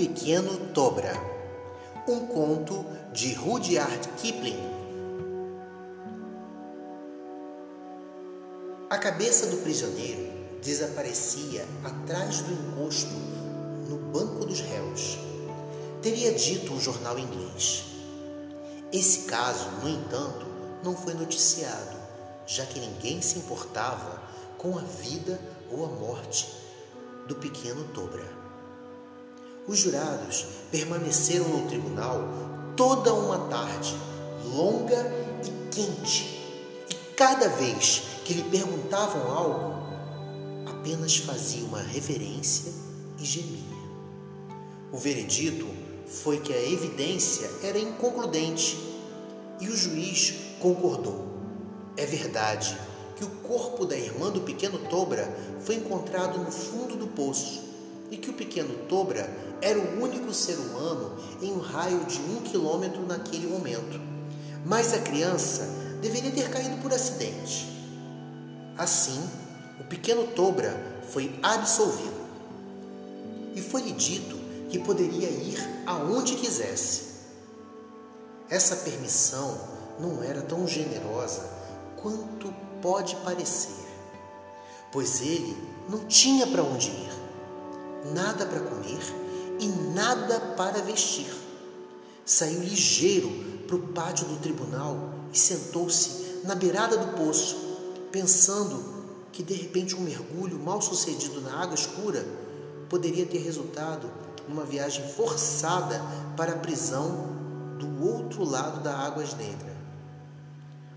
Pequeno Tobra, um conto de Rudyard Kipling. A cabeça do prisioneiro desaparecia atrás do encosto no banco dos réus. Teria dito um jornal inglês. Esse caso, no entanto, não foi noticiado, já que ninguém se importava com a vida ou a morte do pequeno Tobra. Os jurados permaneceram no tribunal toda uma tarde, longa e quente, e cada vez que lhe perguntavam algo, apenas fazia uma reverência e gemia. O veredito foi que a evidência era inconcludente e o juiz concordou. É verdade que o corpo da irmã do pequeno Tobra foi encontrado no fundo do poço e que o pequeno Tobra era o único ser humano em um raio de um quilômetro naquele momento. Mas a criança deveria ter caído por acidente. Assim, o pequeno Tobra foi absolvido. E foi-lhe dito que poderia ir aonde quisesse. Essa permissão não era tão generosa quanto pode parecer, pois ele não tinha para onde ir nada para comer e nada para vestir. Saiu ligeiro para o pátio do tribunal e sentou-se na beirada do poço, pensando que de repente um mergulho mal sucedido na água escura poderia ter resultado numa viagem forçada para a prisão do outro lado da Águas Negras.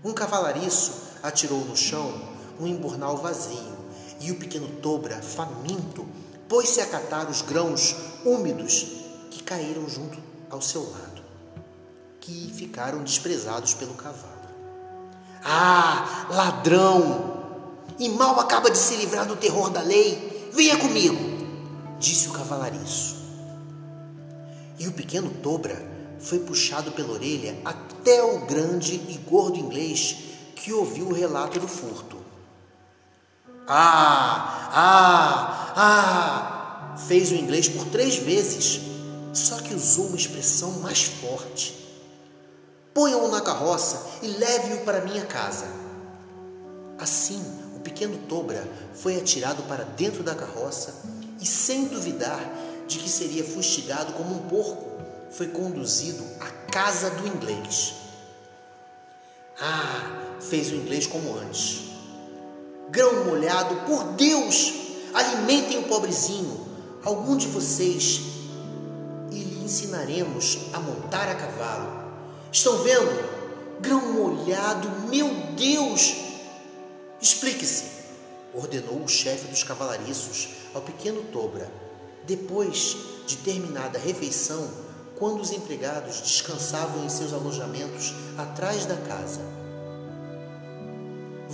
Um cavalariço atirou no chão um embornal vazio e o pequeno Tobra, faminto, pôs-se a catar os grãos úmidos que caíram junto ao seu lado, que ficaram desprezados pelo cavalo. Ah, ladrão! E mal acaba de se livrar do terror da lei, venha comigo, disse o cavalariço. E o pequeno Tobra foi puxado pela orelha até o grande e gordo inglês que ouviu o relato do furto. Ah, ah, ah! Fez o inglês por três vezes, só que usou uma expressão mais forte. Ponha-o na carroça e leve-o para minha casa. Assim, o pequeno Tobra foi atirado para dentro da carroça e, sem duvidar de que seria fustigado como um porco, foi conduzido à casa do inglês. Ah, fez o inglês como antes grão molhado, por Deus, alimentem o pobrezinho. Algum de vocês e lhe ensinaremos a montar a cavalo. Estão vendo? Grão molhado, meu Deus! Explique-se, ordenou o chefe dos cavalariços ao pequeno Tobra, depois de terminada a refeição, quando os empregados descansavam em seus alojamentos atrás da casa.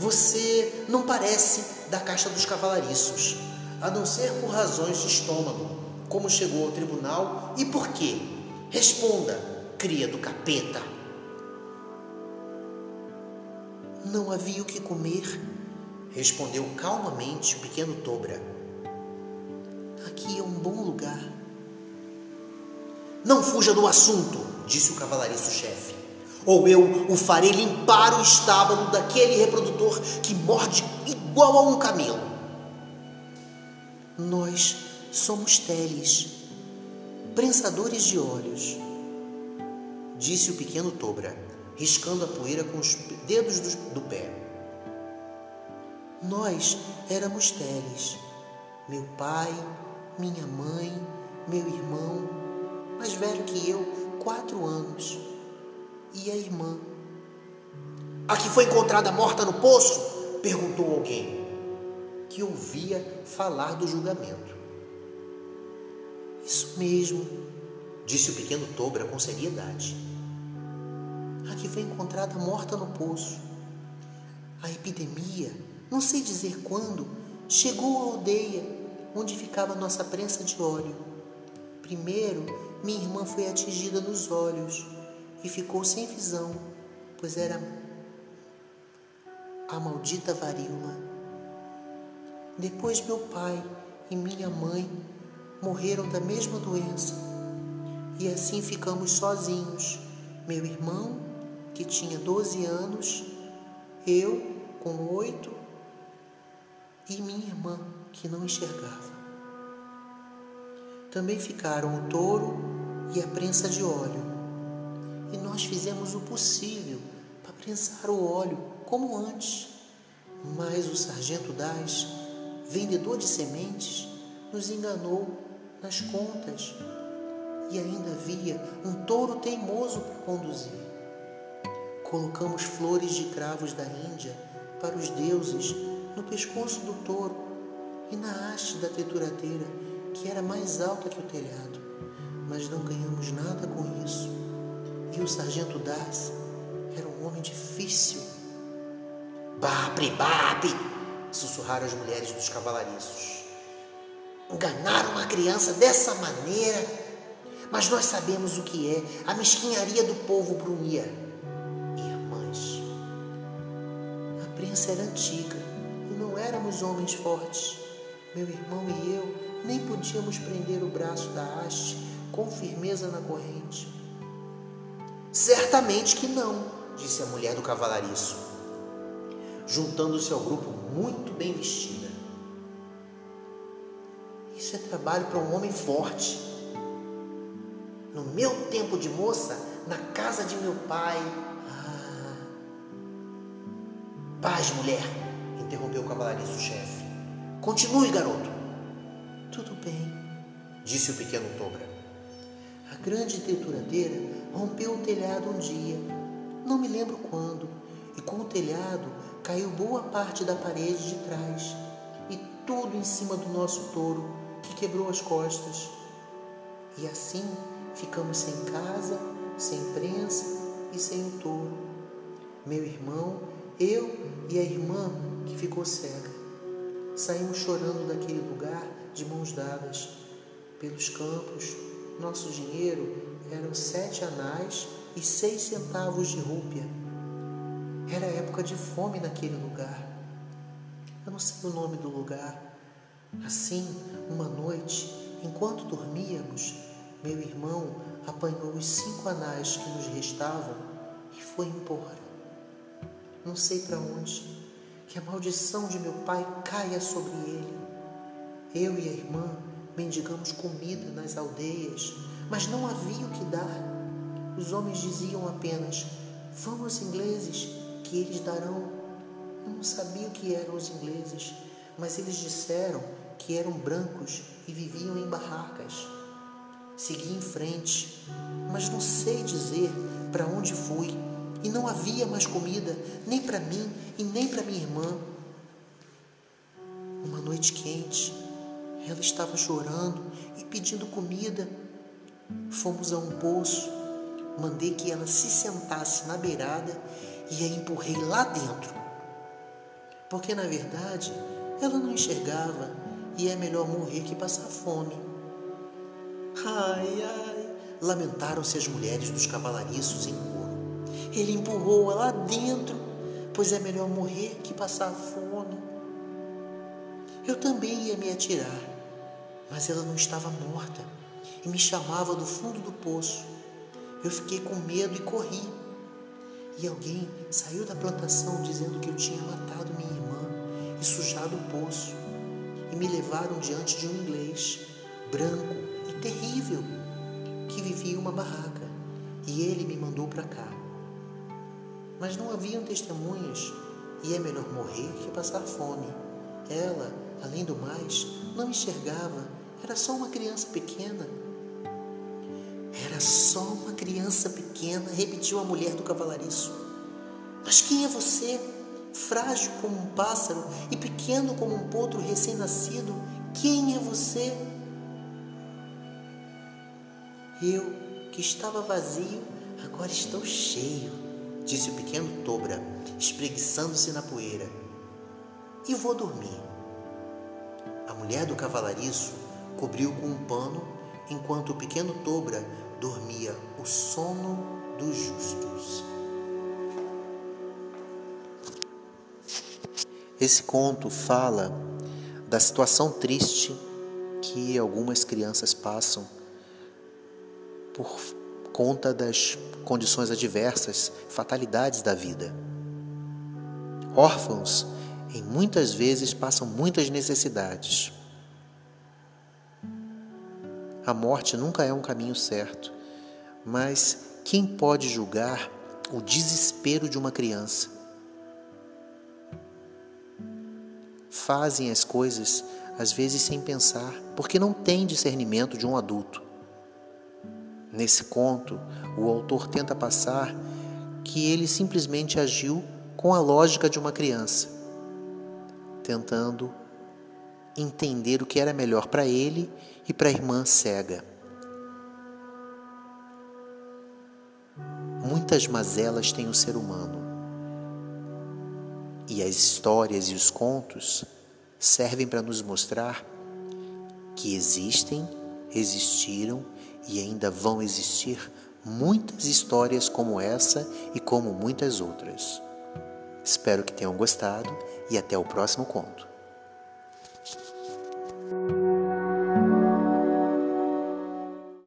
Você não parece da caixa dos cavalariços, a não ser por razões de estômago. Como chegou ao tribunal e por quê? Responda, cria do capeta. Não havia o que comer, respondeu calmamente o pequeno Tobra. Aqui é um bom lugar. Não fuja do assunto, disse o cavalariço-chefe ou eu o farei limpar o estábulo daquele reprodutor que morde igual a um camelo. Nós somos teles, prensadores de olhos, disse o pequeno Tobra, riscando a poeira com os dedos do, pé. Nós éramos teles, meu pai, minha mãe, meu irmão, mais velho que eu, quatro anos e a irmã. A que foi encontrada morta no poço? perguntou alguém que ouvia falar do julgamento. Isso mesmo, disse o pequeno Tobra com seriedade. A que foi encontrada morta no poço. A epidemia, não sei dizer quando, chegou à aldeia onde ficava nossa prensa de óleo. Primeiro, minha irmã foi atingida nos olhos e ficou sem visão, pois era a maldita varíola. Depois meu pai e minha mãe morreram da mesma doença E assim ficamos sozinhos. Meu irmão, que tinha 12 anos, eu com oito e minha irmã, que não enxergava. Também ficaram o touro e a prensa de óleo. E nós fizemos o possível para prensar o óleo como antes. Mas o sargento Das, vendedor de sementes, nos enganou nas contas e ainda havia um touro teimoso para conduzir. Colocamos flores de cravos da Índia para os deuses no pescoço do touro e na haste da trituradeira, que era mais alta que o telhado, mas não ganhamos nada com isso. E o sargento Das era um homem difícil. Babre, babre! sussurraram as mulheres dos cavalariços. Enganar uma criança dessa maneira, mas nós sabemos o que é a mesquinharia do povo brunhia. Irmãs, a prensa era antiga e não éramos homens fortes. Meu irmão e eu nem podíamos prender o braço da haste com firmeza na corrente. Certamente que não, disse a mulher do cavalariço, juntando-se ao grupo muito bem vestida. Isso é trabalho para um homem forte. No meu tempo de moça, na casa de meu pai. Ah. Paz, mulher, interrompeu o cavalariço-chefe. Continue, garoto. Tudo bem, disse o pequeno Tobra. A grande trituradeira rompeu o telhado um dia, não me lembro quando, e com o telhado caiu boa parte da parede de trás e tudo em cima do nosso touro, que quebrou as costas. E assim ficamos sem casa, sem prensa e sem o touro. Meu irmão, eu e a irmã que ficou cega. Saímos chorando daquele lugar de mãos dadas. Pelos campos, nosso dinheiro eram sete anais e seis centavos de rúpia. Era época de fome naquele lugar. Eu não sei o nome do lugar. Assim, uma noite, enquanto dormíamos, meu irmão apanhou os cinco anais que nos restavam e foi embora. Não sei para onde, que a maldição de meu pai caia sobre ele. Eu e a irmã mendigamos comida nas aldeias, mas não havia o que dar. Os homens diziam apenas: Vão aos ingleses, que eles darão. Eu não sabia o que eram os ingleses, mas eles disseram que eram brancos e viviam em barracas. Segui em frente, mas não sei dizer para onde fui, e não havia mais comida, nem para mim e nem para minha irmã. Uma noite quente, ela estava chorando e pedindo comida. Fomos a um poço mandei que ela se sentasse na beirada e a empurrei lá dentro. Porque na verdade ela não enxergava e é melhor morrer que passar fome. Ai, ai, lamentaram-se as mulheres dos cavalariços em coro. Ele empurrou-a lá dentro, pois é melhor morrer que passar fome. Eu também ia me atirar, mas ela não estava morta e me chamava do fundo do poço. Eu fiquei com medo e corri. E alguém saiu da plantação dizendo que eu tinha matado minha irmã e sujado o poço. E me levaram diante de um inglês, branco e terrível, que vivia em uma barraca. E ele me mandou para cá. Mas não haviam testemunhas, e é melhor morrer que passar fome. Ela, além do mais, não enxergava, era só uma criança pequena era só uma criança pequena, repetiu a mulher do cavalariço. Mas quem é você? Frágil como um pássaro e pequeno como um potro recém-nascido, quem é você? Eu, que estava vazio, agora estou cheio, disse o pequeno Tobra, espreguiçando-se na poeira. E vou dormir. A mulher do cavalariço cobriu com um pano, enquanto o pequeno Tobra dormia o sono dos justos. Esse conto fala da situação triste que algumas crianças passam por conta das condições adversas, fatalidades da vida. Órfãos, em muitas vezes, passam muitas necessidades. A morte nunca é um caminho certo, mas quem pode julgar o desespero de uma criança? Fazem as coisas às vezes sem pensar, porque não têm discernimento de um adulto. Nesse conto, o autor tenta passar que ele simplesmente agiu com a lógica de uma criança, tentando entender o que era melhor para ele e para a irmã cega. Muitas mazelas tem o ser humano. E as histórias e os contos servem para nos mostrar que existem, existiram e ainda vão existir muitas histórias como essa e como muitas outras. Espero que tenham gostado e até o próximo conto.